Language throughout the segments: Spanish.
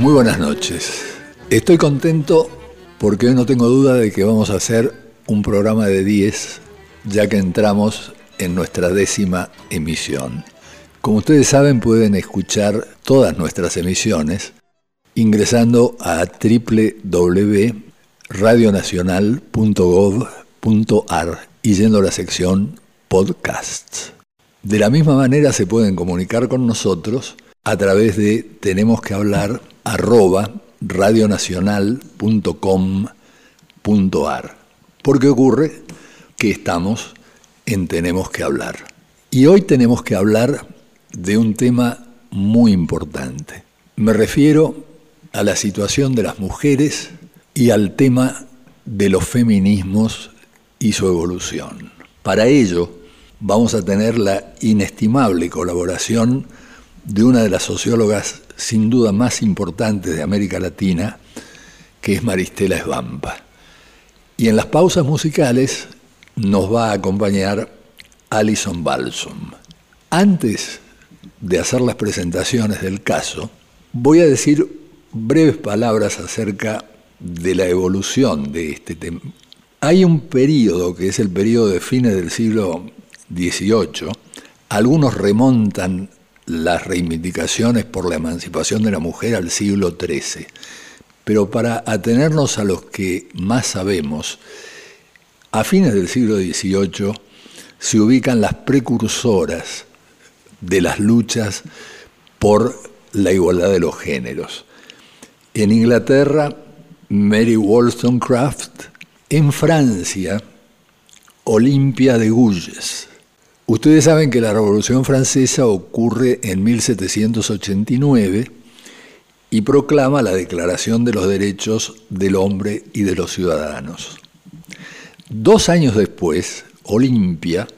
Muy buenas noches. Estoy contento porque no tengo duda de que vamos a hacer un programa de 10, ya que entramos en nuestra décima emisión. Como ustedes saben, pueden escuchar todas nuestras emisiones ingresando a www.radionacional.gov.ar y yendo a la sección podcasts. De la misma manera se pueden comunicar con nosotros a través de tenemos que hablar arroba radionacional.com.ar. Porque ocurre que estamos en Tenemos que hablar. Y hoy tenemos que hablar de un tema muy importante. Me refiero a la situación de las mujeres y al tema de los feminismos y su evolución. Para ello, vamos a tener la inestimable colaboración de una de las sociólogas sin duda más importantes de América Latina, que es Maristela Esbampa. Y en las pausas musicales nos va a acompañar Alison Balsom. Antes de hacer las presentaciones del caso, voy a decir breves palabras acerca de la evolución de este tema. Hay un periodo, que es el periodo de fines del siglo XVIII, algunos remontan las reivindicaciones por la emancipación de la mujer al siglo XIII. Pero para atenernos a los que más sabemos, a fines del siglo XVIII se ubican las precursoras de las luchas por la igualdad de los géneros. En Inglaterra, Mary Wollstonecraft, en Francia, Olimpia de Gouges, Ustedes saben que la Revolución Francesa ocurre en 1789 y proclama la Declaración de los Derechos del Hombre y de los Ciudadanos. Dos años después, Olimpia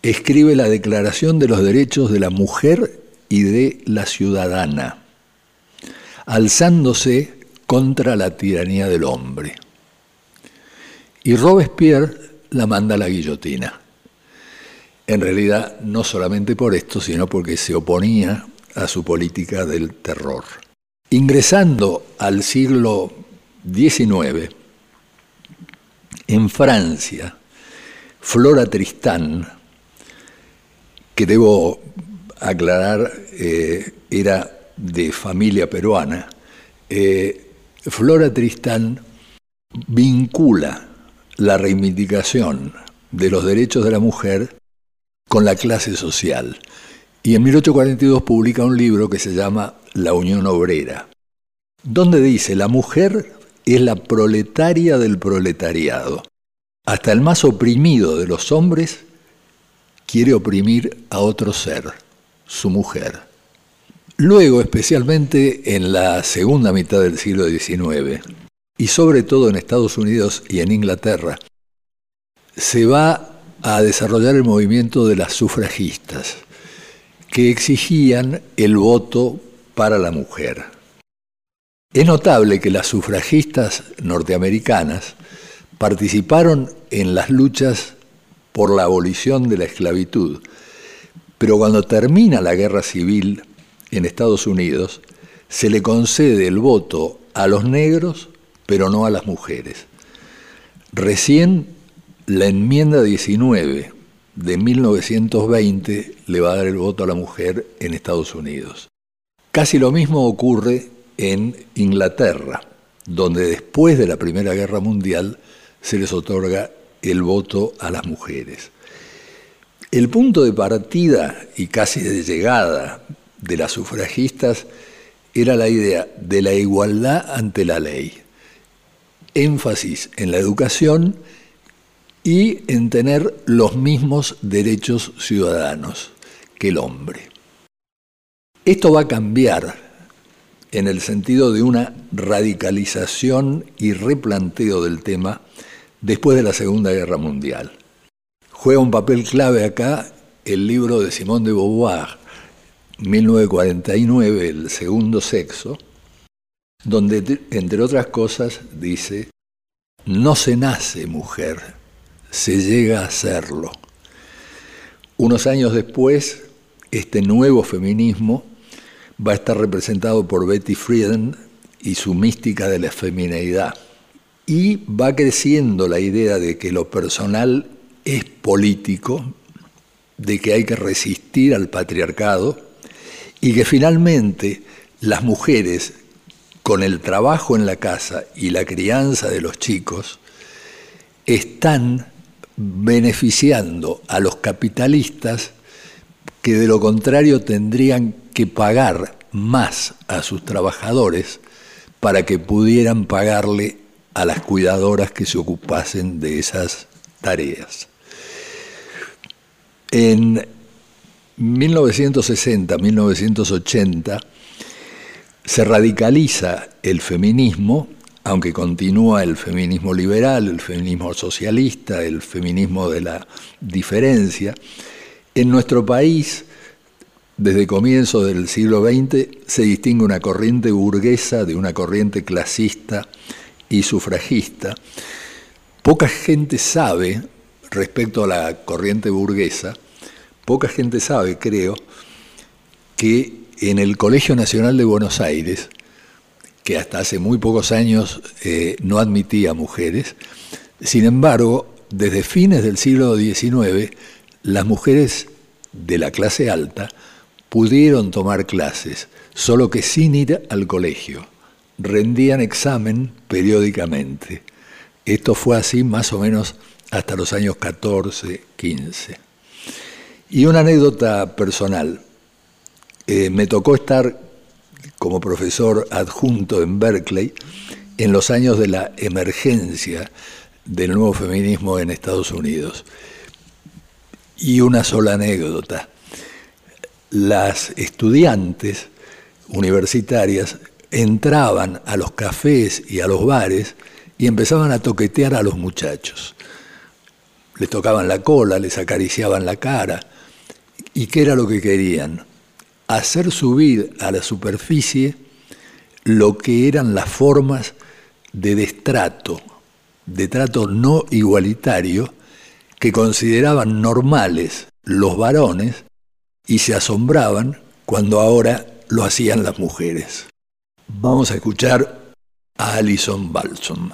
escribe la Declaración de los Derechos de la Mujer y de la Ciudadana, alzándose contra la tiranía del hombre. Y Robespierre la manda a la guillotina en realidad no solamente por esto, sino porque se oponía a su política del terror. Ingresando al siglo XIX, en Francia, Flora Tristán, que debo aclarar eh, era de familia peruana, eh, Flora Tristán vincula la reivindicación de los derechos de la mujer con la clase social. Y en 1842 publica un libro que se llama La Unión Obrera, donde dice, la mujer es la proletaria del proletariado. Hasta el más oprimido de los hombres quiere oprimir a otro ser, su mujer. Luego, especialmente en la segunda mitad del siglo XIX, y sobre todo en Estados Unidos y en Inglaterra, se va a desarrollar el movimiento de las sufragistas, que exigían el voto para la mujer. Es notable que las sufragistas norteamericanas participaron en las luchas por la abolición de la esclavitud, pero cuando termina la guerra civil en Estados Unidos, se le concede el voto a los negros, pero no a las mujeres. Recién la enmienda 19 de 1920 le va a dar el voto a la mujer en Estados Unidos. Casi lo mismo ocurre en Inglaterra, donde después de la Primera Guerra Mundial se les otorga el voto a las mujeres. El punto de partida y casi de llegada de las sufragistas era la idea de la igualdad ante la ley. Énfasis en la educación y en tener los mismos derechos ciudadanos que el hombre. Esto va a cambiar en el sentido de una radicalización y replanteo del tema después de la Segunda Guerra Mundial. Juega un papel clave acá el libro de Simone de Beauvoir, 1949, El Segundo Sexo, donde, entre otras cosas, dice, no se nace mujer, se llega a hacerlo. Unos años después, este nuevo feminismo va a estar representado por Betty Friedan y su mística de la femineidad. Y va creciendo la idea de que lo personal es político, de que hay que resistir al patriarcado y que finalmente las mujeres, con el trabajo en la casa y la crianza de los chicos, están beneficiando a los capitalistas que de lo contrario tendrían que pagar más a sus trabajadores para que pudieran pagarle a las cuidadoras que se ocupasen de esas tareas. En 1960-1980 se radicaliza el feminismo, aunque continúa el feminismo liberal, el feminismo socialista, el feminismo de la diferencia. En nuestro país, desde comienzos del siglo XX, se distingue una corriente burguesa de una corriente clasista y sufragista. Poca gente sabe, respecto a la corriente burguesa, Poca gente sabe, creo, que en el Colegio Nacional de Buenos Aires, que hasta hace muy pocos años eh, no admitía mujeres, sin embargo, desde fines del siglo XIX, las mujeres de la clase alta pudieron tomar clases, solo que sin ir al colegio. Rendían examen periódicamente. Esto fue así más o menos hasta los años 14, 15. Y una anécdota personal. Eh, me tocó estar como profesor adjunto en Berkeley en los años de la emergencia del nuevo feminismo en Estados Unidos. Y una sola anécdota. Las estudiantes universitarias entraban a los cafés y a los bares y empezaban a toquetear a los muchachos. Les tocaban la cola, les acariciaban la cara, ¿Y qué era lo que querían? Hacer subir a la superficie lo que eran las formas de destrato, de trato no igualitario, que consideraban normales los varones y se asombraban cuando ahora lo hacían las mujeres. Vamos a escuchar a Alison Balsom.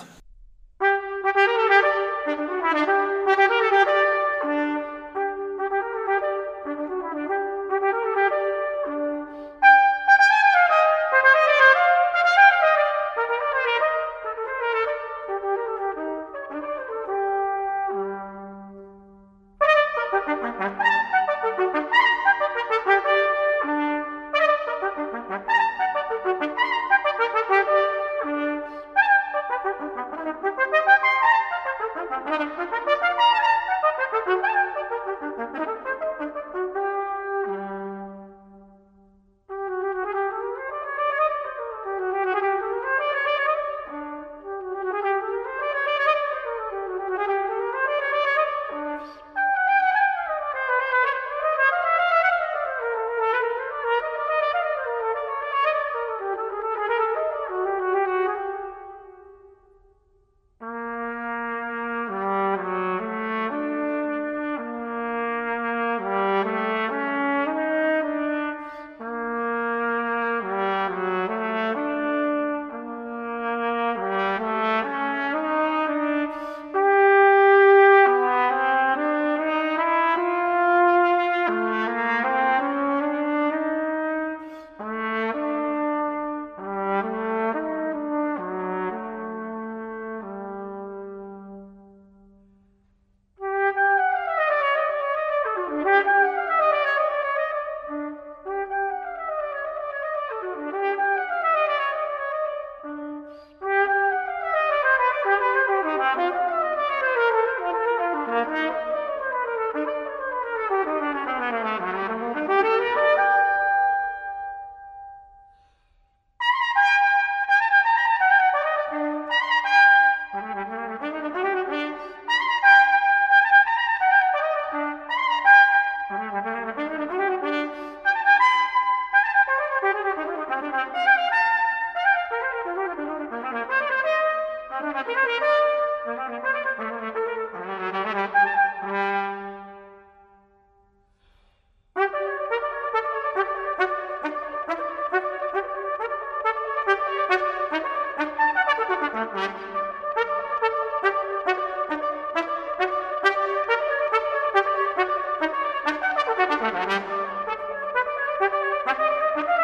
Thank you.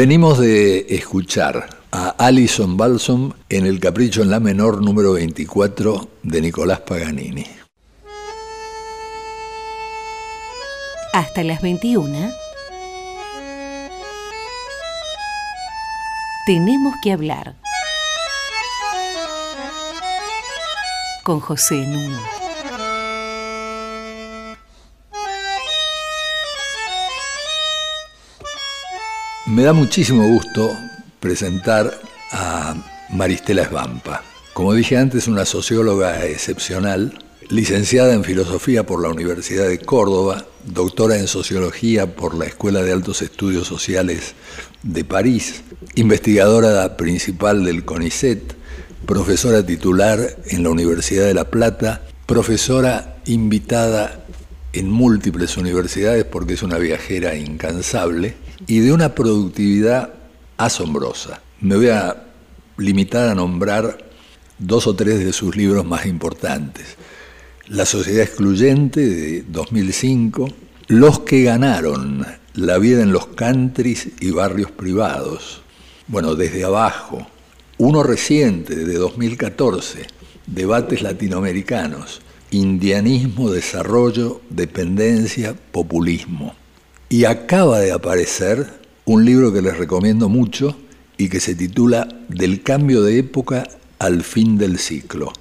Venimos de escuchar a Alison Balsom en el Capricho en la Menor número 24 de Nicolás Paganini. Hasta las 21. Tenemos que hablar. Con José Nuno. Me da muchísimo gusto presentar a Maristela Esbampa. Como dije antes, una socióloga excepcional, licenciada en Filosofía por la Universidad de Córdoba, doctora en Sociología por la Escuela de Altos Estudios Sociales de París, investigadora principal del CONICET, profesora titular en la Universidad de La Plata, profesora invitada en múltiples universidades porque es una viajera incansable y de una productividad asombrosa. Me voy a limitar a nombrar dos o tres de sus libros más importantes. La Sociedad Excluyente de 2005, Los que ganaron, la vida en los countries y barrios privados. Bueno, desde abajo. Uno reciente de 2014, Debates latinoamericanos, Indianismo, Desarrollo, Dependencia, Populismo. Y acaba de aparecer un libro que les recomiendo mucho y que se titula Del cambio de época al fin del ciclo.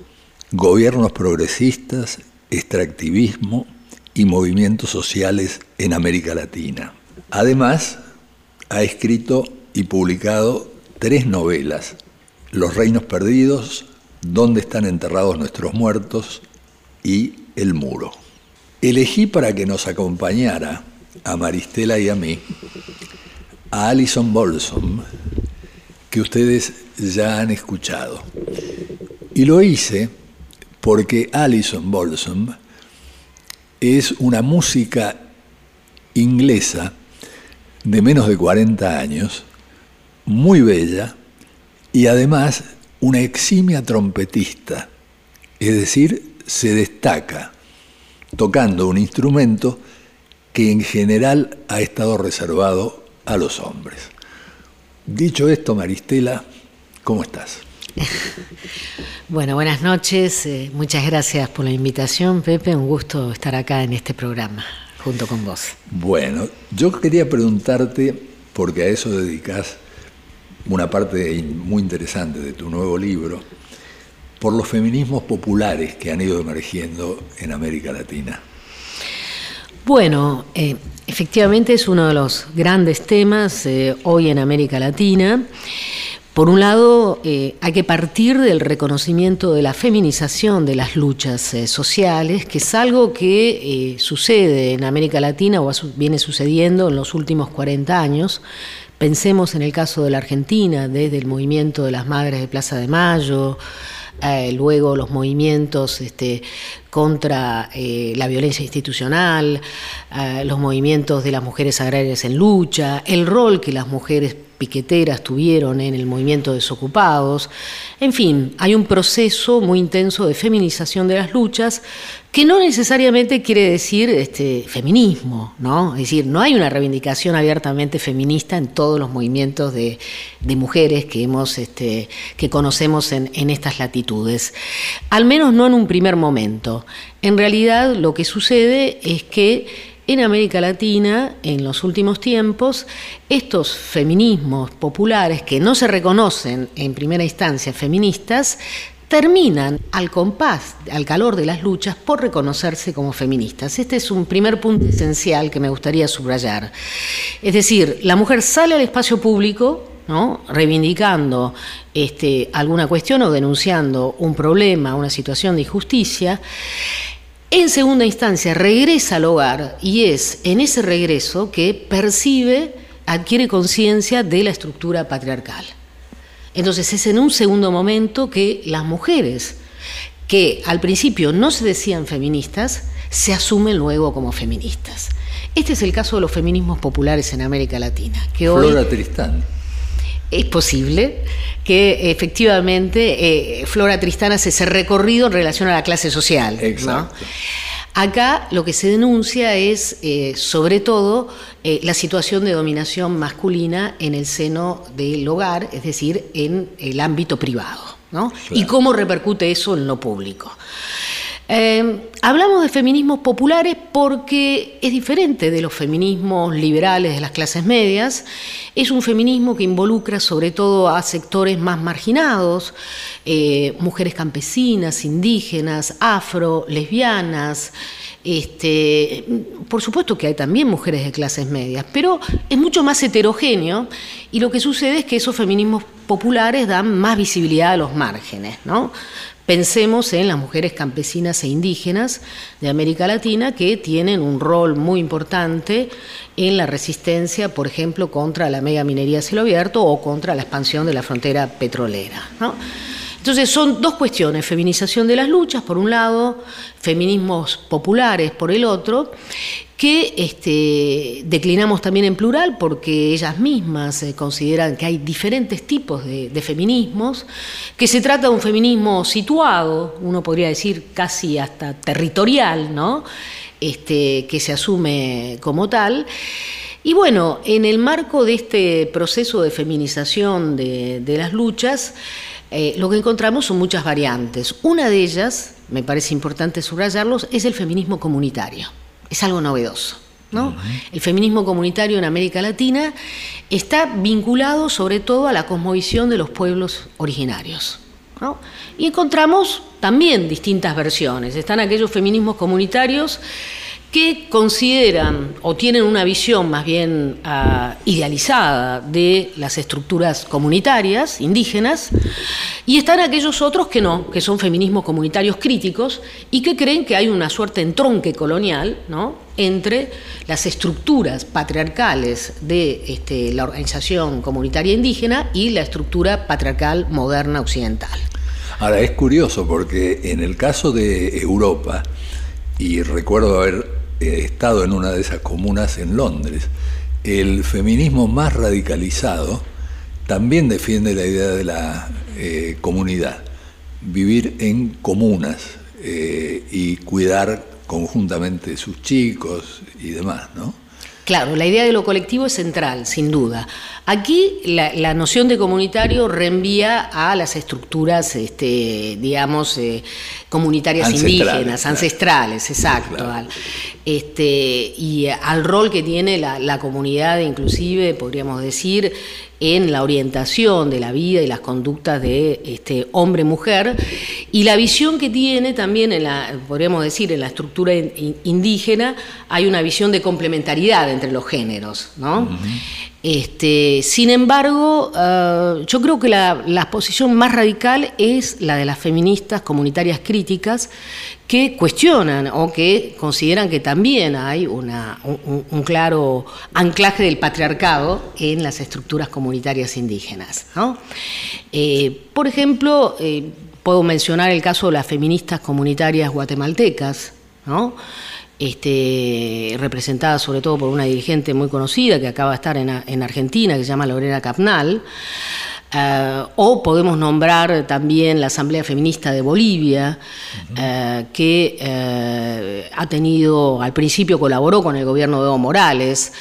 Gobiernos progresistas, extractivismo y movimientos sociales en América Latina. Además, ha escrito y publicado tres novelas, Los Reinos Perdidos, Dónde están enterrados nuestros muertos y El Muro. Elegí para que nos acompañara a Maristela y a mí a Alison Bolsom, que ustedes ya han escuchado. Y lo hice porque Alison Bolsom es una música inglesa de menos de 40 años, muy bella y además una eximia trompetista, es decir, se destaca tocando un instrumento que en general ha estado reservado a los hombres. Dicho esto, Maristela, ¿cómo estás? Bueno, buenas noches. Eh, muchas gracias por la invitación, Pepe. Un gusto estar acá en este programa junto con vos. Bueno, yo quería preguntarte, porque a eso dedicas una parte muy interesante de tu nuevo libro, por los feminismos populares que han ido emergiendo en América Latina. Bueno, eh, efectivamente es uno de los grandes temas eh, hoy en América Latina. Por un lado, eh, hay que partir del reconocimiento de la feminización de las luchas sociales, que es algo que sucede en América Latina o viene sucediendo en los últimos 40 años. Pensemos en el caso de la Argentina, desde el movimiento de las Madres de Plaza de Mayo, eh, luego los movimientos este, contra eh, la violencia institucional, eh, los movimientos de las mujeres agrarias en lucha, el rol que las mujeres piqueteras tuvieron en el movimiento de desocupados. En fin, hay un proceso muy intenso de feminización de las luchas que no necesariamente quiere decir este, feminismo, ¿no? Es decir, no hay una reivindicación abiertamente feminista en todos los movimientos de, mujeres que, hemos, este, que conocemos en estas latitudes, al menos no en un primer momento. En realidad lo que sucede es que en América Latina, en los últimos tiempos, estos feminismos populares que no se reconocen en primera instancia feministas, terminan al compás, al calor de las luchas, por reconocerse como feministas. Este es un primer punto esencial que me gustaría subrayar. Es decir, la mujer sale al espacio público, ¿no? reivindicando este, alguna cuestión o denunciando un problema, una situación de injusticia, en segunda instancia, regresa al hogar y es en ese regreso que percibe, adquiere conciencia de la estructura patriarcal. Entonces es en un segundo momento que las mujeres, que al principio no se decían feministas, se asumen luego como feministas. Este es el caso de los feminismos populares en América Latina. Flora Tristán es posible que efectivamente eh, Flora Tristán hace ese recorrido en relación a la clase social. Exacto. Acá lo que se denuncia es, eh, sobre todo, eh, la situación de dominación masculina en el seno del hogar, es decir, en el ámbito privado, ¿no? Y cómo repercute eso en lo público. Eh, hablamos de feminismos populares porque es diferente de los feminismos liberales de las clases medias. Es un feminismo que involucra sobre todo a sectores más marginados, eh, mujeres campesinas, indígenas, afro, lesbianas. Este, por supuesto que hay también mujeres de clases medias, pero es mucho más heterogéneo y lo que sucede es que esos feminismos populares dan más visibilidad a los márgenes, ¿no? Pensemos en las mujeres campesinas e indígenas de América Latina que tienen un rol muy importante en la resistencia, por ejemplo, contra la mega minería a cielo abierto o contra la expansión de la frontera petrolera. Entonces son dos cuestiones, feminización de las luchas por un lado, feminismos populares por el otro, que este, declinamos también en plural porque ellas mismas eh, consideran que hay diferentes tipos de, feminismos, que se trata de un feminismo situado, uno podría decir casi hasta territorial, ¿no? Este, que se asume como tal. Y bueno, en el marco de este proceso de feminización de, las luchas, eh, lo que encontramos son muchas variantes. Una de ellas, me parece importante subrayarlos, es el feminismo comunitario es algo novedoso. ¿no? El feminismo comunitario en América Latina está vinculado sobre todo a la cosmovisión de los pueblos originarios. Y encontramos también distintas versiones. Están aquellos feminismos comunitarios que consideran o tienen una visión más bien ah, idealizada de las estructuras comunitarias indígenas, y están aquellos otros que no, que son feminismos comunitarios críticos y que creen que hay una suerte entronque colonial ¿no? entre las estructuras patriarcales de este, la organización comunitaria indígena y la estructura patriarcal moderna occidental. Ahora es curioso porque en el caso de Europa, y recuerdo haber He estado en una de esas comunas en Londres, el feminismo más radicalizado también defiende la idea de la eh, comunidad, vivir en comunas eh, y cuidar conjuntamente sus chicos y demás, ¿no? Claro, la idea de lo colectivo es central, sin duda. Aquí la, noción de comunitario reenvía a las estructuras, este, digamos, eh, comunitarias indígenas, ancestrales, exacto. este, y al rol que tiene la, comunidad, inclusive, podríamos decir, en la orientación de la vida y las conductas de este, hombre-mujer, y la visión que tiene también, en la, podríamos decir, en la estructura indígena, hay una visión de complementariedad entre los géneros, ¿no? Este, sin embargo, eh, yo creo que la, posición más radical es la de las feministas comunitarias críticas que cuestionan o que consideran que también hay un, claro anclaje del patriarcado en las estructuras comunitarias indígenas. Eh, por ejemplo, eh, puedo mencionar el caso de las feministas comunitarias guatemaltecas, ¿no? este, representada sobre todo por una dirigente muy conocida que acaba de estar en, Argentina, que se llama Lorena Capnal. Eh, o podemos nombrar también la Asamblea Feminista de Bolivia, eh, que eh, ha tenido, al principio colaboró con el gobierno de Evo Morales,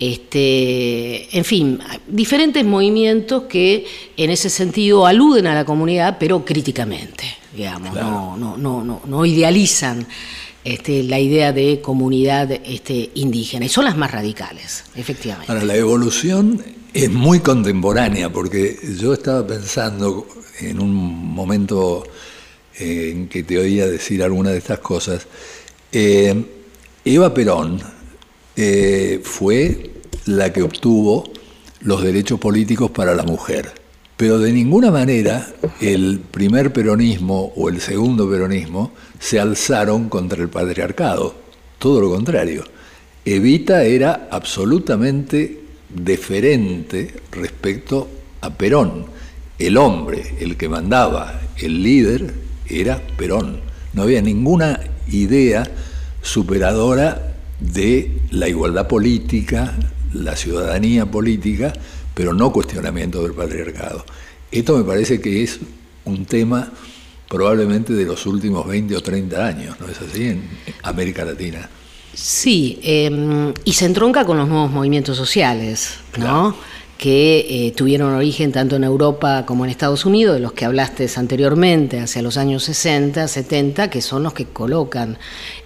este, en fin, diferentes movimientos que en ese sentido aluden a la comunidad, pero críticamente, digamos, no, no, no, no idealizan este, la idea de comunidad este, indígena, y son las más radicales, efectivamente. Ahora, la evolución es muy contemporánea, porque yo estaba pensando en un momento eh, en que te oía decir alguna de estas cosas, eh, Eva Perón eh, fue la que obtuvo los derechos políticos para la mujer. Pero de ninguna manera el primer peronismo o el segundo peronismo se alzaron contra el patriarcado. Todo lo contrario. Evita era absolutamente deferente respecto a Perón. El hombre, el que mandaba, el líder, era Perón. No había ninguna idea superadora de la igualdad política, la ciudadanía política, pero no cuestionamiento del patriarcado. Esto me parece que es un tema probablemente de los últimos 20 o 30 años, ¿no es así? En América Latina. Sí, em, y se entronca con los nuevos movimientos sociales, ¿no? Que eh, tuvieron origen tanto en Europa como en Estados Unidos, de los que hablaste anteriormente, hacia los años 60, 70, que son los que colocan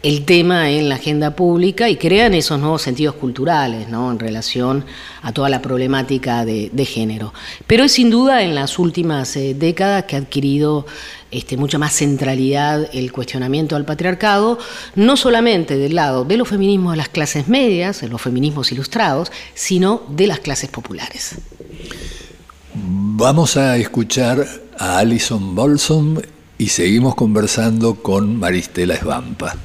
el tema en la agenda pública y crean esos nuevos sentidos culturales ¿no? en relación a toda la problemática de, género. Pero es sin duda en las últimas eh, décadas que ha adquirido este, mucha más centralidad el cuestionamiento al patriarcado, no solamente del lado de los feminismos de las clases medias, de los feminismos ilustrados, sino de las clases populares. Vamos a escuchar a Alison Bolsom y seguimos conversando con Maristela Esvampa.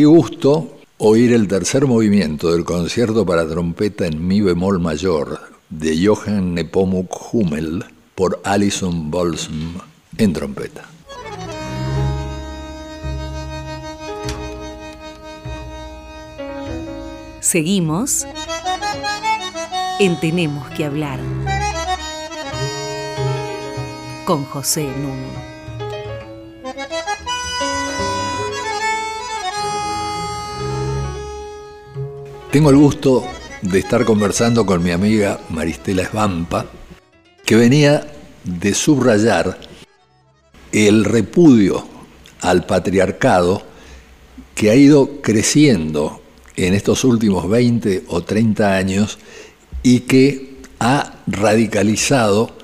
Qué gusto oír el tercer movimiento del concierto para trompeta en mi bemol mayor de Johann Nepomuk Hummel por Alison Bolsom en trompeta. Seguimos en Tenemos que hablar con José Nuno. Tengo el gusto de estar conversando con mi amiga Maristela Esbampa, que venía de subrayar el repudio al patriarcado que ha ido creciendo en estos últimos 20 o 30 años y que ha radicalizado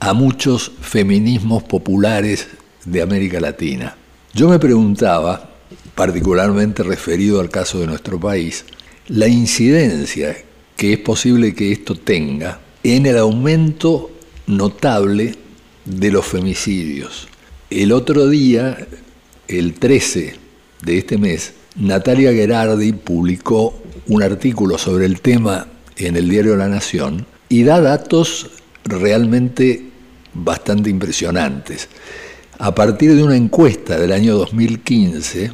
a muchos feminismos populares de América Latina. Yo me preguntaba, particularmente referido al caso de nuestro país, la incidencia que es posible que esto tenga en el aumento notable de los femicidios. El otro día, el 13 de este mes, Natalia Gerardi publicó un artículo sobre el tema en el diario La Nación y da datos realmente bastante impresionantes. A partir de una encuesta del año 2015,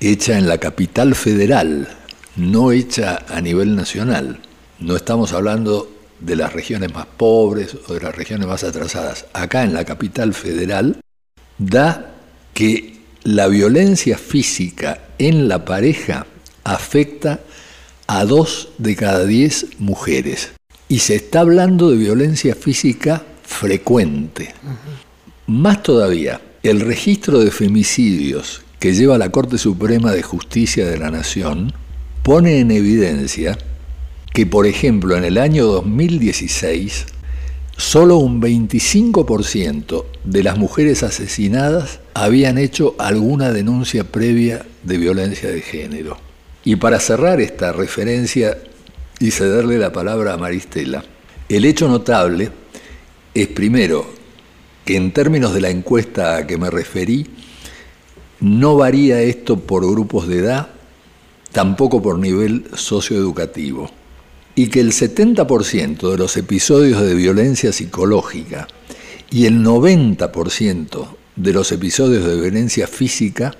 hecha en la capital federal, no hecha a nivel nacional, no estamos hablando de las regiones más pobres o de las regiones más atrasadas, acá en la capital federal, da que la violencia física en la pareja afecta a dos de cada diez mujeres. Y se está hablando de violencia física frecuente. Más todavía, el registro de femicidios que lleva la Corte Suprema de Justicia de la Nación pone en evidencia que, por ejemplo, en el año 2016, solo un 25% de las mujeres asesinadas habían hecho alguna denuncia previa de violencia de género. Y para cerrar esta referencia y cederle la palabra a Maristela, el hecho notable es primero que en términos de la encuesta a que me referí, no varía esto por grupos de edad, tampoco por nivel socioeducativo, y que el 70% de los episodios de violencia psicológica y el 90% de los episodios de violencia física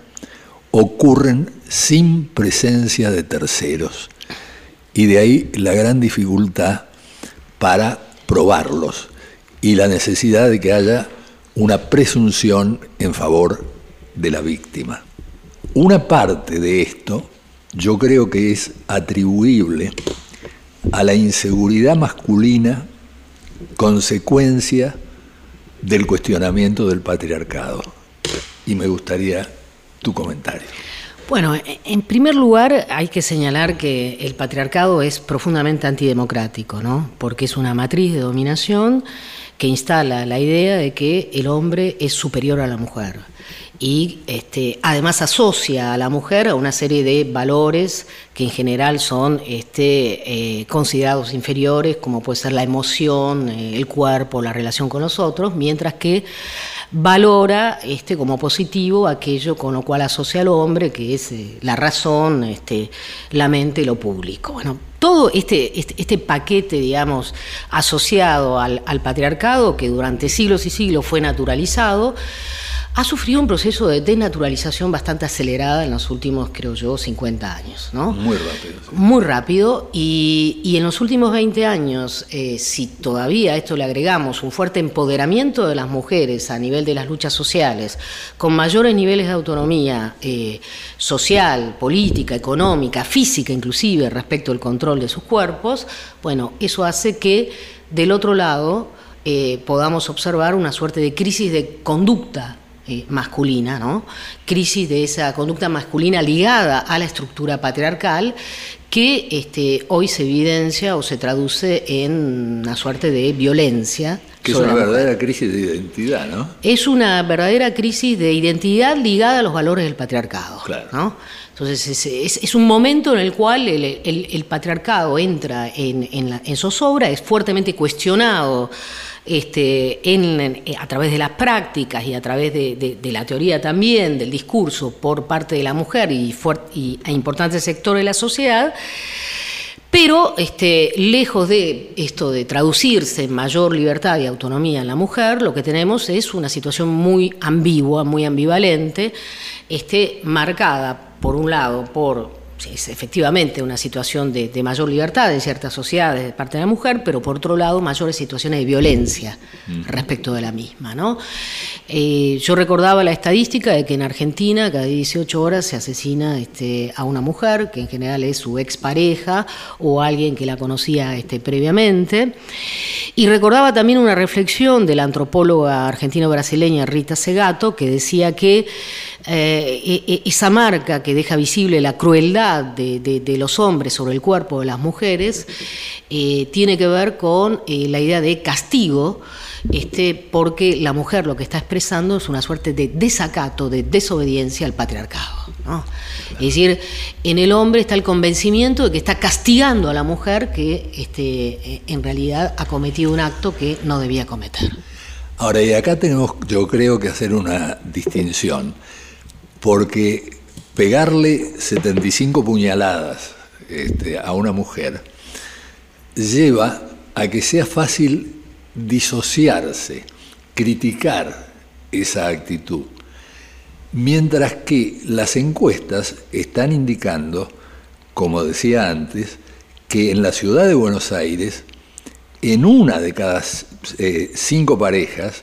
ocurren sin presencia de terceros. Y de ahí la gran dificultad para probarlos y la necesidad de que haya una presunción en favor de la víctima. Una parte de esto yo creo que es atribuible a la inseguridad masculina consecuencia del cuestionamiento del patriarcado. Y me gustaría tu comentario. Bueno, en primer lugar hay que señalar que el patriarcado es profundamente antidemocrático, ¿no? Porque es una matriz de dominación que instala la idea de que el hombre es superior a la mujer y este, además asocia a la mujer a una serie de valores que en general son este, eh, considerados inferiores, como puede ser la emoción, eh, el cuerpo, la relación con los otros, mientras que valora este, como positivo aquello con lo cual asocia al hombre, que es eh, la razón, la mente lo público. Bueno, todo este, este, este paquete, digamos, asociado al, al patriarcado, que durante siglos y siglos fue naturalizado, ha sufrido un proceso de denaturalización bastante acelerada en los últimos, creo yo, 50 años. ¿no? Muy rápido. Muy rápido. Y, en los últimos 20 años, eh, si todavía a esto le agregamos un fuerte empoderamiento de las mujeres a nivel de las luchas sociales, con mayores niveles de autonomía eh, social, política, económica, física inclusive, respecto al control de sus cuerpos, bueno, eso hace que del otro lado eh, podamos observar una suerte de crisis de conducta eh, masculina, ¿no? crisis de esa conducta masculina ligada a la estructura patriarcal que este, hoy se evidencia o se traduce en una suerte de violencia. Que es una verdadera crisis de identidad, ¿no? Es una verdadera crisis de identidad ligada a los valores del patriarcado. ¿no? Entonces es, un momento en el cual el, patriarcado entra en, en, en zozobra, es fuertemente cuestionado este, eh, a través de las prácticas y a través de, la teoría también, del discurso por parte de la mujer y, y a importantes de la sociedad. Pero este, lejos de esto de traducirse en mayor libertad y autonomía en la mujer, lo que tenemos es una situación muy ambigua, muy ambivalente, este, marcada, por un lado, por es efectivamente una situación de, mayor libertad en ciertas sociedades de parte de la mujer, pero por otro lado mayores situaciones de violencia respecto de la misma. ¿no? Eh, yo recordaba la estadística de que en Argentina cada 18 horas se asesina este, a una mujer, que en general es su expareja o alguien que la conocía este, previamente. Y recordaba también una reflexión de la antropóloga argentino-brasileña Rita Segato, que decía que eh, esa marca que deja visible la crueldad de, los hombres sobre el cuerpo de las mujeres eh, tiene que ver con eh, la idea de castigo, este, porque la mujer lo que está expresando es una suerte de desacato, de desobediencia al patriarcado. Es decir, en el hombre está el convencimiento de que está castigando a la mujer que este, en realidad ha cometido un acto que no debía cometer. Ahora, y acá tenemos, yo creo que hacer una distinción porque pegarle 75 puñaladas este, a una mujer lleva a que sea fácil disociarse, criticar esa actitud, mientras que las encuestas están indicando, como decía antes, que en la ciudad de Buenos Aires, en una de cada eh, cinco parejas,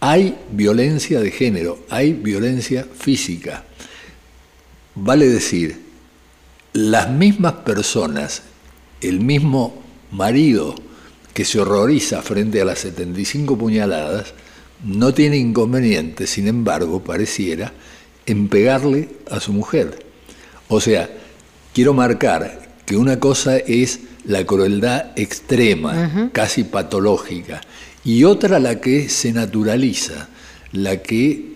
hay violencia de género, hay violencia física. Vale decir, las mismas personas, el mismo marido que se horroriza frente a las 75 puñaladas, no tiene inconveniente, sin embargo, pareciera, en pegarle a su mujer. O sea, quiero marcar que una cosa es la crueldad extrema, casi patológica, y otra la que se naturaliza, la que,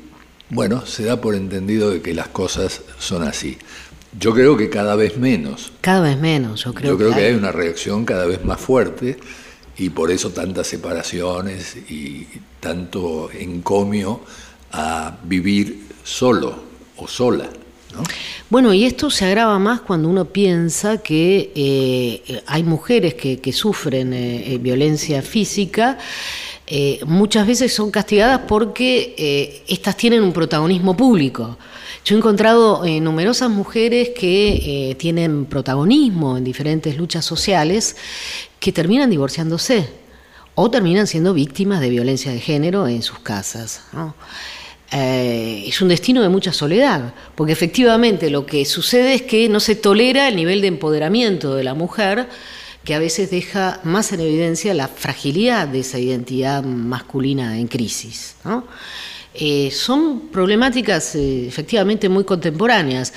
bueno, se da por entendido de que las cosas son así. Yo creo que cada vez menos. Cada vez menos, yo creo. Yo creo que, hay... una reacción cada vez más fuerte y por eso tantas separaciones y tanto encomio a vivir solo o sola. Bueno, y esto se agrava más cuando uno piensa que eh, hay mujeres que, sufren eh, eh, violencia física. muchas veces son castigadas porque estas tienen un protagonismo público. Yo he encontrado numerosas mujeres que tienen protagonismo en diferentes luchas sociales que terminan divorciándose o terminan siendo víctimas de violencia de género en sus casas. Eh, es un destino de mucha soledad, porque efectivamente lo que sucede es que no se tolera el nivel de empoderamiento de la mujer, que a veces deja más en evidencia la fragilidad de esa identidad masculina en crisis. Eh, son problemáticas eh, efectivamente muy contemporáneas.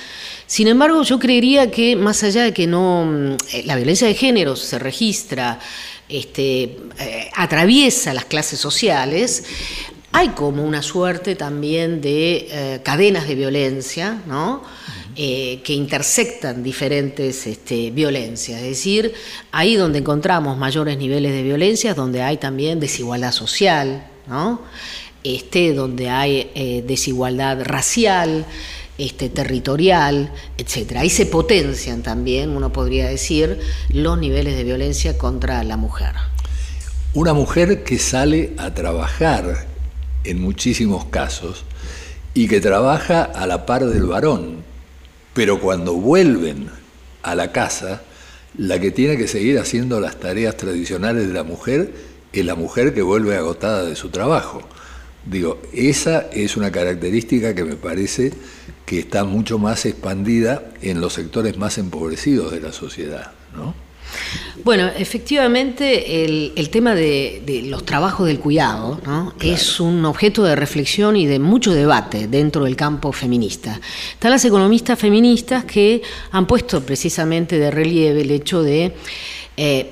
Sin embargo, yo creería que más allá de que no la violencia de género se registra, este, atraviesa las clases sociales, hay como una suerte también de eh, cadenas de violencia, ¿no? Eh, que intersectan diferentes este, violencias. Es decir, ahí donde encontramos mayores niveles de violencia, donde hay también desigualdad social, ¿no? este, donde hay eh, desigualdad racial, este, territorial, etc. Ahí se potencian también, uno podría decir, los niveles de violencia contra la mujer. Una mujer que sale a trabajar en muchísimos casos y que trabaja a la par del varón, pero cuando vuelven a la casa, la que tiene que seguir haciendo las tareas tradicionales de la mujer es la mujer que vuelve agotada de su trabajo. Digo, esa es una característica que me parece que está mucho más expandida en los sectores más empobrecidos de la sociedad, ¿no? Bueno, efectivamente el, tema de, los trabajos del cuidado es un objeto de reflexión y de mucho debate dentro del campo feminista. Están las economistas feministas que han puesto precisamente de relieve el hecho de eh,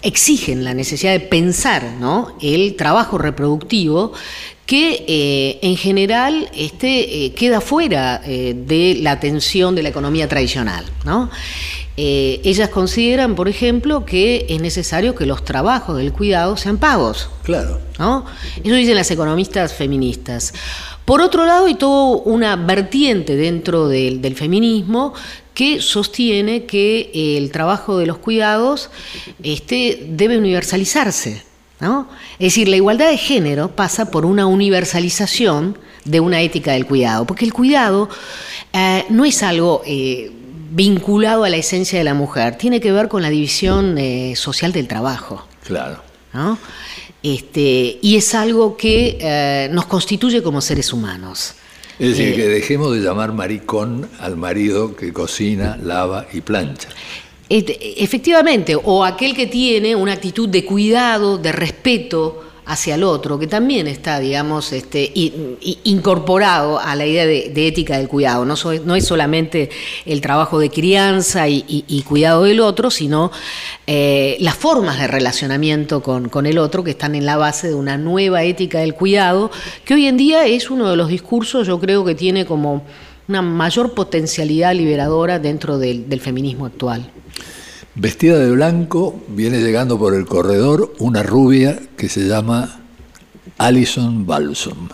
exigen la necesidad de pensar el trabajo reproductivo que eh, en general este, eh, queda fuera de la atención de la economía tradicional. ¿no? Eh, ellas consideran, por ejemplo, que es necesario que los trabajos del cuidado sean pagos. Claro. ¿no? Eso dicen las economistas feministas. Por otro lado, hay toda una vertiente dentro del, feminismo que sostiene que el trabajo de los cuidados este, debe universalizarse. ¿no? Es decir, la igualdad de género pasa por una universalización de una ética del cuidado, porque el cuidado eh, no es algo... Eh, vinculado a la esencia de la mujer, tiene que ver con la división eh, social del trabajo. Claro. Este, y es algo que eh, nos constituye como seres humanos. Es decir, que dejemos de llamar maricón al marido que cocina, lava y plancha. Efectivamente, o aquel que tiene una actitud de cuidado, de respeto hacia el otro, que también está, digamos, este, incorporado a la idea de, ética del cuidado. No, no, es solamente el trabajo de crianza y, cuidado del otro, sino eh, las formas de relacionamiento con, con, el otro que están en la base de una nueva ética del cuidado, que hoy en día es uno de los discursos, yo creo que tiene como una mayor potencialidad liberadora dentro del, del feminismo actual. Vestida de blanco, viene llegando por el corredor una rubia que se llama Alison Balsom.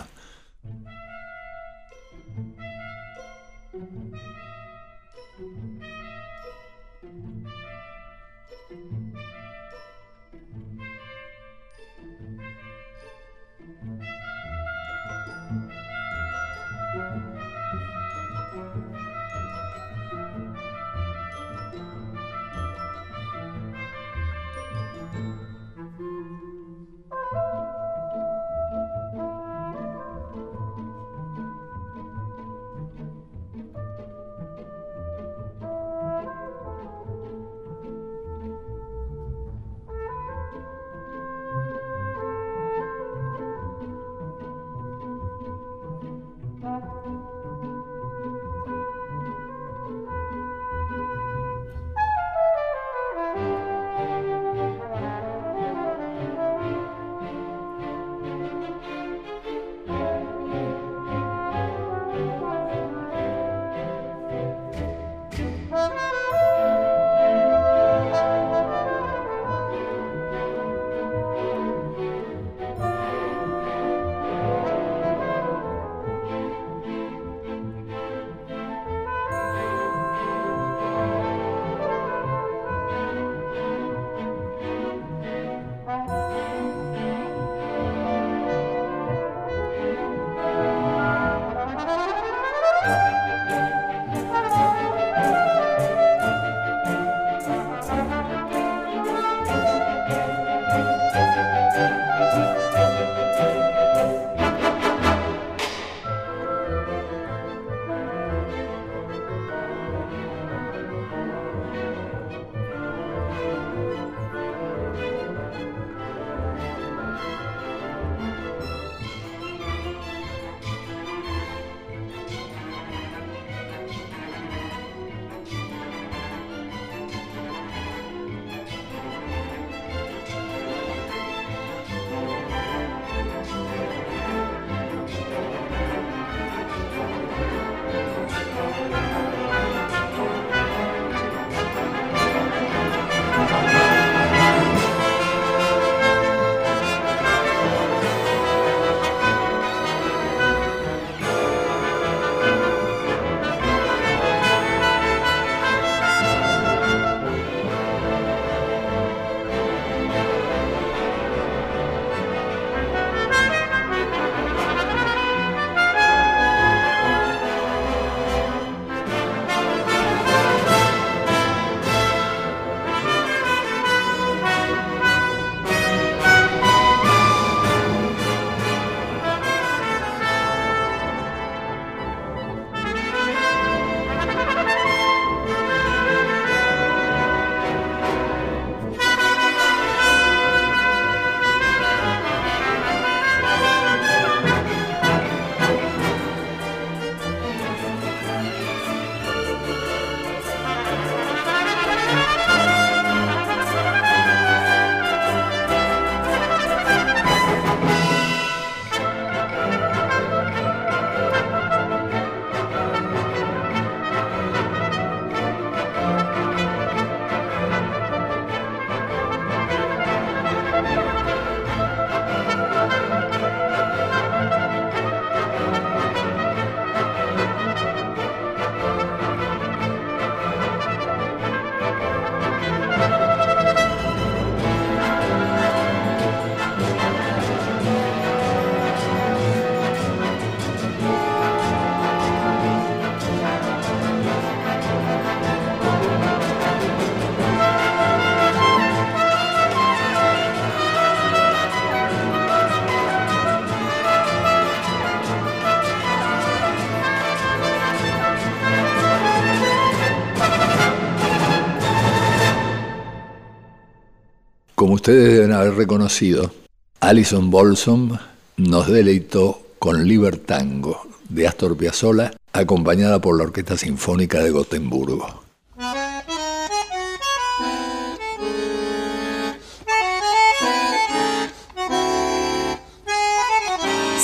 Ustedes deben haber reconocido, Alison Bolsom nos deleitó con Libertango de Astor Piazzolla, acompañada por la Orquesta Sinfónica de Gotemburgo.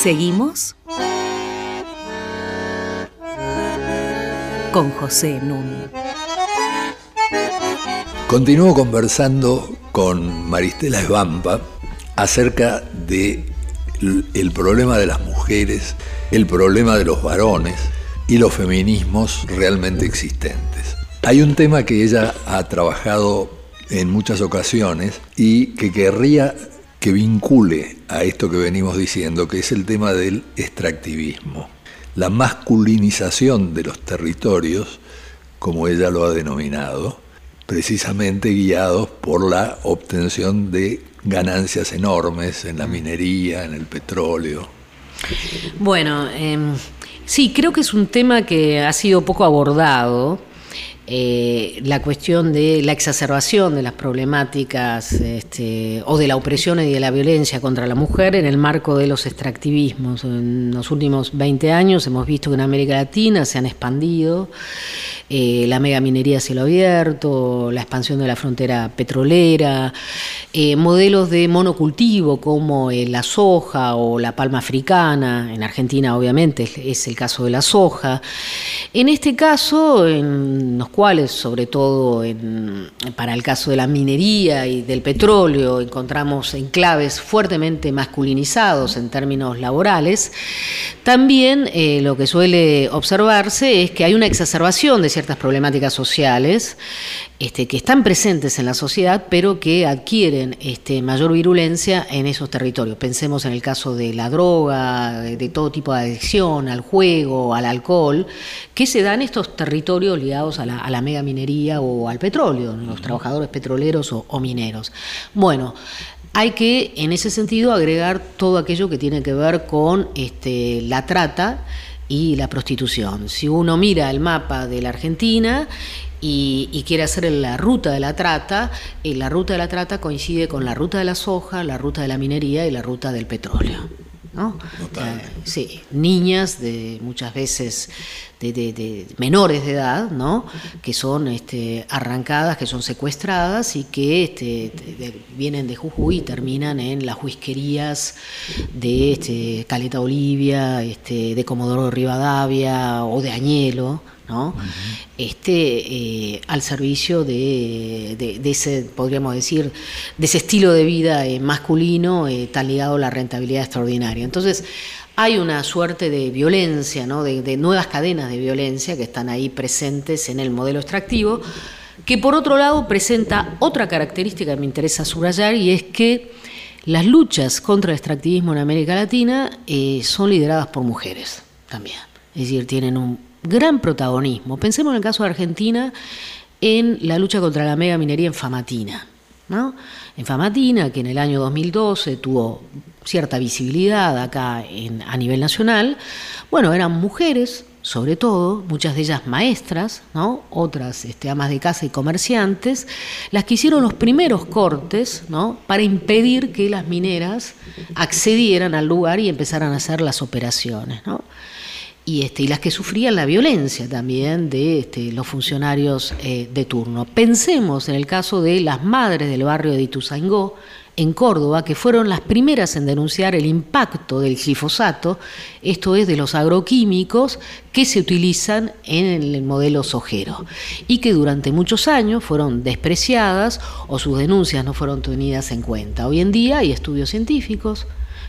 Seguimos con José Nun. Continúo conversando con Maristela Esbampa acerca de el problema de las mujeres, el problema de los varones y los feminismos realmente existentes. Hay un tema que ella ha trabajado en muchas ocasiones y que querría que vincule a esto que venimos diciendo, que es el tema del extractivismo, la masculinización de los territorios, como ella lo ha denominado, precisamente guiados por la obtención de ganancias enormes en la minería, en el petróleo. Bueno, em, sí, creo que es un tema que ha sido poco abordado. Eh, la cuestión de la exacerbación de las problemáticas este, o de la opresión y de la violencia contra la mujer en el marco de los extractivismos. En los últimos 20 años hemos visto que en América Latina se han expandido eh, la megaminería a cielo abierto, la expansión de la frontera petrolera, eh, modelos de monocultivo como eh, la soja o la palma africana, en Argentina obviamente es, el caso de la soja. En este caso, en los cuales, sobre todo para el caso de la minería y del petróleo, encontramos enclaves fuertemente masculinizados en términos laborales, también lo que suele observarse es que hay una exacerbación de ciertas problemáticas sociales este, que están presentes en la sociedad, pero que adquieren este, mayor virulencia en esos territorios. Pensemos en el caso de la droga, de, todo tipo de adicción, al juego, al alcohol, que se dan en estos territorios ligados a la, a mega minería o al petróleo, los trabajadores petroleros o, mineros. Bueno, hay que, en ese sentido, agregar todo aquello que tiene que ver con este, la trata y la prostitución. Si uno mira el mapa de la Argentina y, quiere hacer la ruta de la trata, eh, la ruta de la trata coincide con la ruta de la soja, la ruta de la minería y la ruta del petróleo. ¿No? sí, niñas de muchas veces de, menores de edad, ¿no? que son este, arrancadas, que son secuestradas y que este, vienen de Jujuy y terminan en las whiskerías de este, Caleta Olivia, este, de Comodoro Rivadavia o de Añelo. ¿No? este, eh, al servicio de, ese, podríamos decir, de ese estilo de vida eh, masculino eh, tan ligado a la rentabilidad extraordinaria. Entonces, hay una suerte de violencia, ¿no? de, nuevas cadenas de violencia que están ahí presentes en el modelo extractivo, que por otro lado presenta otra característica que me interesa subrayar y es que las luchas contra el extractivismo en América Latina eh, son lideradas por mujeres también, es decir, tienen un gran protagonismo. Pensemos en el caso de Argentina en la lucha contra la mega minería en Famatina. ¿no? En Famatina, que en el año 2012 tuvo cierta visibilidad acá a nivel nacional, bueno, eran mujeres, sobre todo, muchas de ellas maestras, ¿no? otras este, amas de casa y comerciantes, las que hicieron los primeros cortes ¿no? para impedir que las mineras accedieran al lugar y empezaran a hacer las operaciones. ¿no? Y, este, y las que sufrían la violencia también de este, los funcionarios eh, de turno. Pensemos en el caso de las madres del barrio de Ituzaingó, en Córdoba, que fueron las primeras en denunciar el impacto del glifosato, esto es de los agroquímicos que se utilizan en el modelo sojero y que durante muchos años fueron despreciadas o sus denuncias no fueron tenidas en cuenta. Hoy en día hay estudios científicos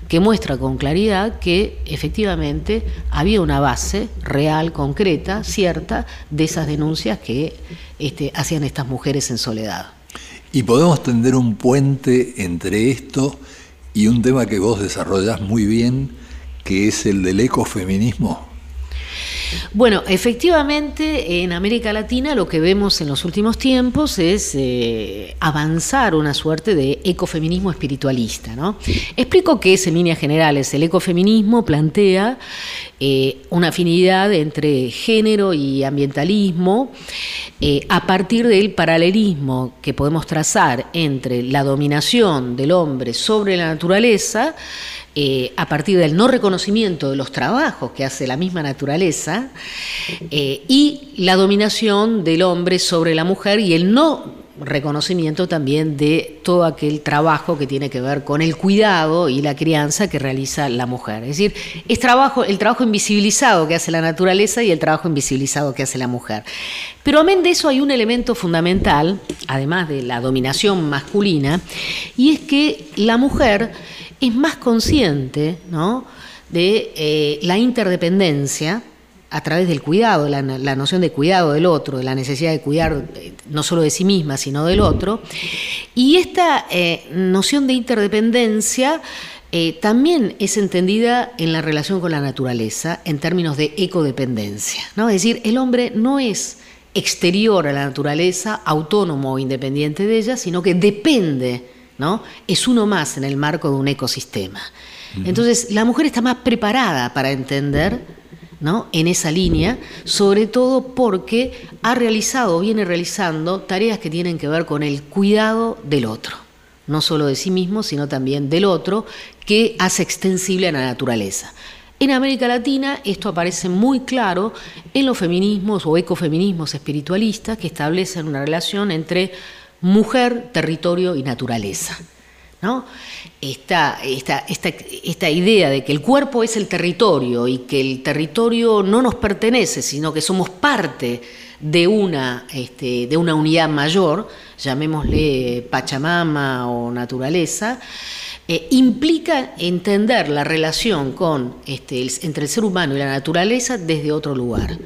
que muestra con claridad que efectivamente había una base real, concreta, cierta, de esas denuncias que este, hacían estas mujeres en soledad. Y podemos tender un puente entre esto y un tema que vos desarrollás muy bien, que es el del ecofeminismo. Bueno, efectivamente en América Latina lo que vemos en los últimos tiempos es eh, avanzar una suerte de ecofeminismo espiritualista. ¿no? Explico qué es en líneas generales. El ecofeminismo plantea eh, una afinidad entre género y ambientalismo eh, a partir del paralelismo que podemos trazar entre la dominación del hombre sobre la naturaleza, eh, a partir del no reconocimiento de los trabajos que hace la misma naturaleza, eh, y la dominación del hombre sobre la mujer y el no reconocimiento también de todo aquel trabajo que tiene que ver con el cuidado y la crianza que realiza la mujer. Es decir, es trabajo, el trabajo invisibilizado que hace la naturaleza y el trabajo invisibilizado que hace la mujer. Pero amén de eso hay un elemento fundamental, además de la dominación masculina, y es que la mujer es más consciente de eh, la interdependencia a través del cuidado, la, noción de cuidado del otro, de la necesidad de cuidar eh, no solo de sí misma, sino del otro. Y esta eh, noción de interdependencia también es entendida en la relación con la naturaleza en términos de ecodependencia. ¿no? Es decir, el hombre no es exterior a la naturaleza, autónomo o independiente de ella, sino que depende, ¿no? es uno más en el marco de un ecosistema. Entonces, la mujer está más preparada para entender ¿no? en esa línea, sobre todo porque ha realizado o viene realizando tareas que tienen que ver con el cuidado del otro, no solo de sí mismo, sino también del otro, que hace extensible a la naturaleza. En América Latina esto aparece muy claro en los feminismos o ecofeminismos espiritualistas que establecen una relación entre mujer, territorio y naturaleza. ¿no? Esta, esta, idea de que el cuerpo es el territorio y que el territorio no nos pertenece, sino que somos parte de una, este, de una unidad mayor, llamémosle Pachamama o naturaleza, eh, implica entender la relación con, este, entre el ser humano y la naturaleza desde otro lugar,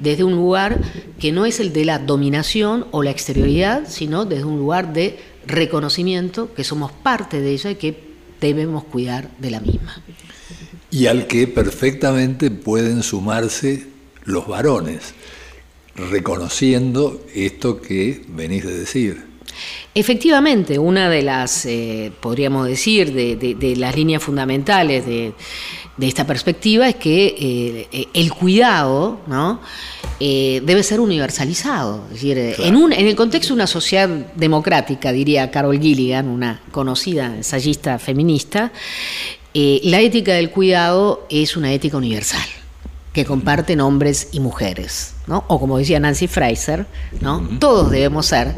desde un lugar que no es el de la dominación o la exterioridad, sino desde un lugar de reconocimiento que somos parte de ella y que debemos cuidar de la misma. Y al que perfectamente pueden sumarse los varones, reconociendo esto que venís de decir. Efectivamente, una de las, eh, podríamos decir, de, las líneas fundamentales de, esta perspectiva es que eh, el cuidado ¿no? Eh, debe ser universalizado. Es decir, en, un, en el contexto de una sociedad democrática, diría Carol Gilligan, una conocida ensayista feminista, la ética del cuidado es una ética universal que comparten hombres y mujeres, ¿no? O como decía Nancy Fraser, ¿no? Todos debemos ser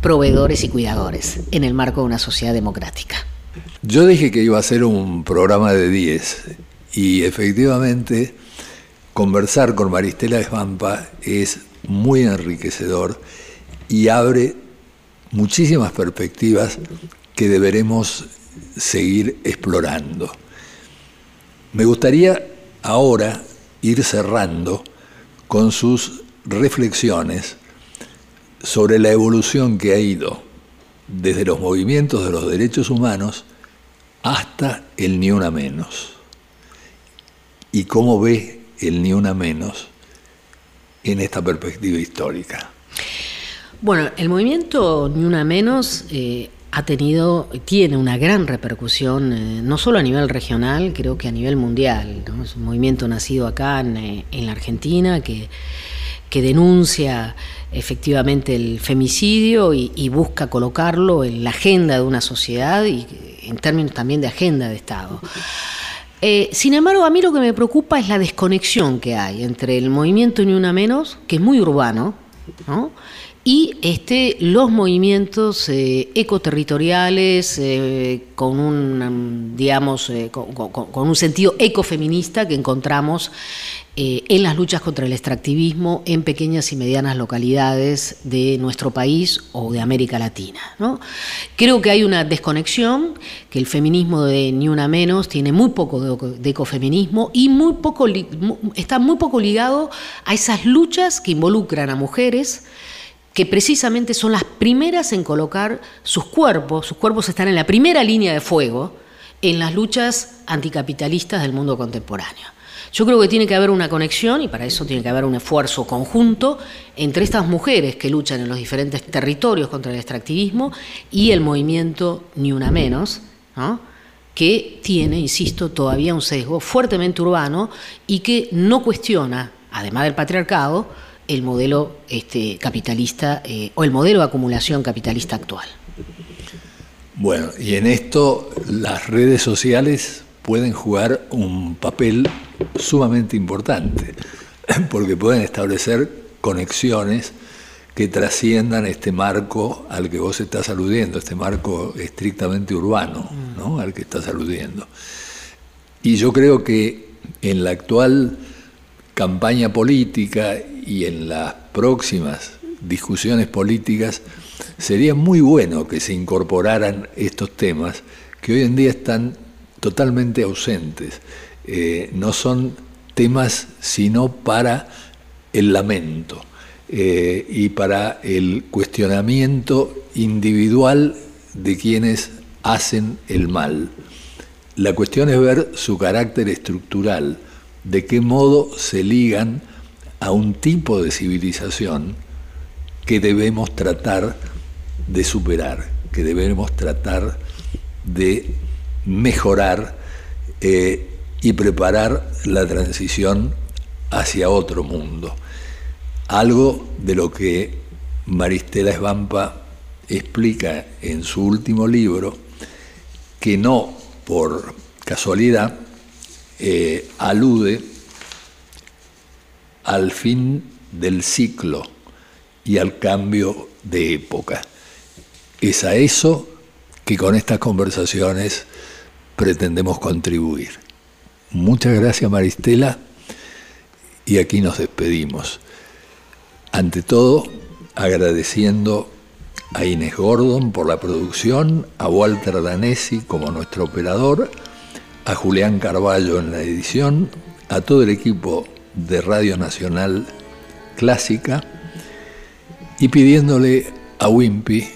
proveedores y cuidadores en el marco de una sociedad democrática. Yo dije que iba a ser un programa de 10 y efectivamente conversar con Maristela Esvampa es muy enriquecedor y abre muchísimas perspectivas que deberemos seguir explorando. Me gustaría ahora ir cerrando con sus reflexiones sobre la evolución que ha ido desde los movimientos de los derechos humanos hasta el ni una menos. Y cómo ve el ni una menos en esta perspectiva histórica. Bueno, el movimiento ni una menos eh, ha tenido, tiene una gran repercusión, eh, no solo a nivel regional, creo que a nivel mundial. Es un movimiento nacido acá en, eh, en la Argentina que, que denuncia efectivamente el femicidio y, busca colocarlo en la agenda de una sociedad y en términos también de agenda de Estado. Eh, sin embargo, a mí lo que me preocupa es la desconexión que hay entre el movimiento Ni Una Menos, que es muy urbano, y este, los movimientos eh, ecoterritoriales eh, con, un, digamos, con, un sentido ecofeminista que encontramos eh, en las luchas contra el extractivismo en pequeñas y medianas localidades de nuestro país o de América Latina. Creo que hay una desconexión, que el feminismo de Ni Una Menos tiene muy poco de, ecofeminismo y muy poco, está muy poco ligado a esas luchas que involucran a mujeres que precisamente son las primeras en colocar sus cuerpos, sus cuerpos están en la primera línea de fuego en las luchas anticapitalistas del mundo contemporáneo. Yo creo que tiene que haber una conexión y para eso tiene que haber un esfuerzo conjunto entre estas mujeres que luchan en los diferentes territorios contra el extractivismo y el movimiento Ni Una Menos, que tiene, insisto, todavía un sesgo fuertemente urbano y que no cuestiona, además del patriarcado, el modelo este, capitalista eh, o el modelo de acumulación capitalista actual. Bueno, y en esto las redes sociales pueden jugar un papel sumamente importante, porque pueden establecer conexiones que trasciendan este marco al que vos estás aludiendo, este marco estrictamente urbano ¿no? al que estás aludiendo. Y yo creo que en la actual campaña política y en las próximas discusiones políticas sería muy bueno que se incorporaran estos temas que hoy en día están totalmente ausentes. Eh, no son temas sino para el lamento eh, y para el cuestionamiento individual de quienes hacen el mal. La cuestión es ver su carácter estructural, de qué modo se ligan a un tipo de civilización que debemos tratar de superar, que debemos tratar de mejorar eh, y preparar la transición hacia otro mundo. Algo de lo que Maristela Esbampa explica en su último libro, que no por casualidad eh, alude al fin del ciclo y al cambio de época. Es a eso que con estas conversaciones pretendemos contribuir. Muchas gracias Maristela y aquí nos despedimos. Ante todo, agradeciendo a Inés Gordon por la producción, a Walter Danesi como nuestro operador, a Julián Carballo en la edición, a todo el equipo de Radio Nacional Clásica y pidiéndole a Wimpy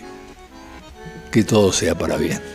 que todo sea para bien.